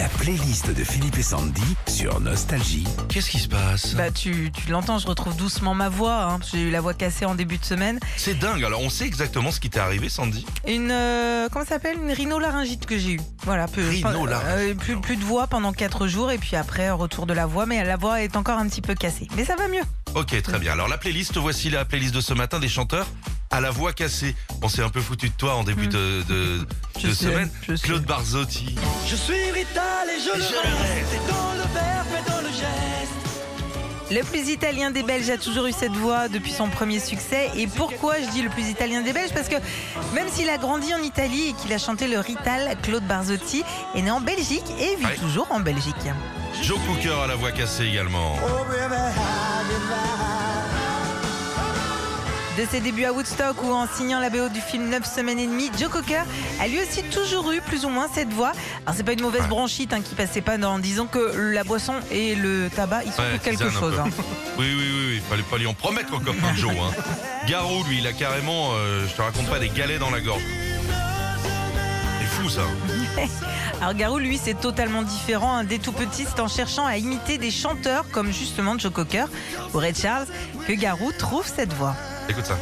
La playlist de Philippe et Sandy sur Nostalgie. Qu'est-ce qui se passe? Bah tu, tu l'entends, je retrouve doucement ma voix. hein, J'ai eu la voix cassée en début de semaine. C'est dingue. Alors, on sait exactement ce qui t'est arrivé, Sandy? Une euh, comment ça s'appelle? Une rhinolaryngite que j'ai eue. Voilà, peu, Rhinolaryngite. euh, plus, plus de voix pendant 4 jours et puis après retour de la voix, mais la voix est encore un petit peu cassée. Mais ça va mieux. Ok, très bien. Alors, la playlist, voici la playlist de ce matin des chanteurs à la voix cassée. On s'est un peu foutu de toi en début de, de, Je de sais, semaine. je sais. Claude Barzotti. Je suis Rital et je, Et le je le reste. Et dans le verbe et dans le geste. Le plus italien des Belges a toujours eu cette voix depuis son premier succès. Et pourquoi je dis le plus italien des Belges? Parce que même s'il a grandi en Italie et qu'il a chanté le Rital, Claude Barzotti est né en Belgique et vit Ouais. toujours en Belgique. Joe Cooker à la voix cassée également. Oh baby, De ses débuts à Woodstock ou en signant la BO du film 9 semaines et demie, Joe Cocker a lui aussi toujours eu plus ou moins cette voix. Alors c'est pas une mauvaise bronchite hein, qui passait pas dans. Disons que la boisson et le tabac, ils sont Ouais, pour quelque chose. hein. Oui, oui, oui, oui. Fallait pas lui en promettre encore comme Joe. Hein. Garou, lui, il a carrément, euh, je te raconte pas, des galets dans la gorge. C'est fou, ça. Alors Garou, lui, c'est totalement différent. hein. Dès tout petit, c'est en cherchant à imiter des chanteurs comme justement Joe Cocker ou Ray Charles que Garou trouve cette voix. Écoute ça.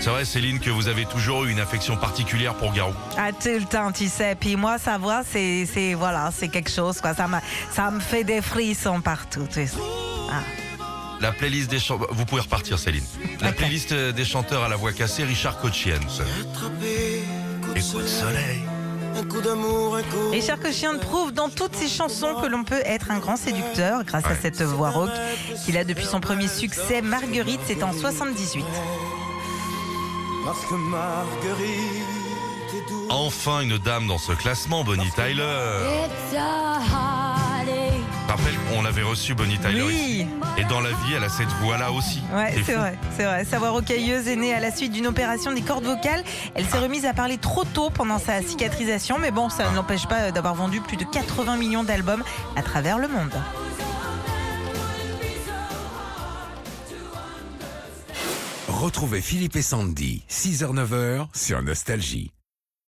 C'est vrai, Céline, que vous avez toujours eu une affection particulière pour Garou. À tout le temps, tu sais. Puis moi, sa voix, c'est, c'est voilà, c'est quelque chose. Quoi. Ça, m'a- ça me fait des frissons partout. tu sais. Ah. La playlist des chanteurs. Vous pouvez repartir, Céline. La playlist euh, des chanteurs à la voix cassée, Richard Cochienne. Écoute, soleil. Un coup d'amour, un coup. Richard Cochian prouve dans toutes ses chansons que l'on peut être un grand séducteur grâce à cette voix rauque qu'il a depuis son premier succès. Marguerite, c'est en 78. Parce que Marguerite est douce. Enfin une dame dans ce classement, Bonnie Tyler. Rappelle qu'on l'avait reçu Bonnie Tyler Oui. ici. Et dans la vie, elle a cette voix-là aussi. Ouais, c'est vrai, c'est vrai. Sa voix rocailleuse est née à la suite d'une opération des cordes vocales. Elle s'est remise à parler trop tôt pendant sa cicatrisation, mais bon, ça ne l'empêche pas d'avoir vendu plus de 80 millions d'albums à travers le monde. Retrouvez Philippe et Sandy, 6h-9h sur Nostalgie.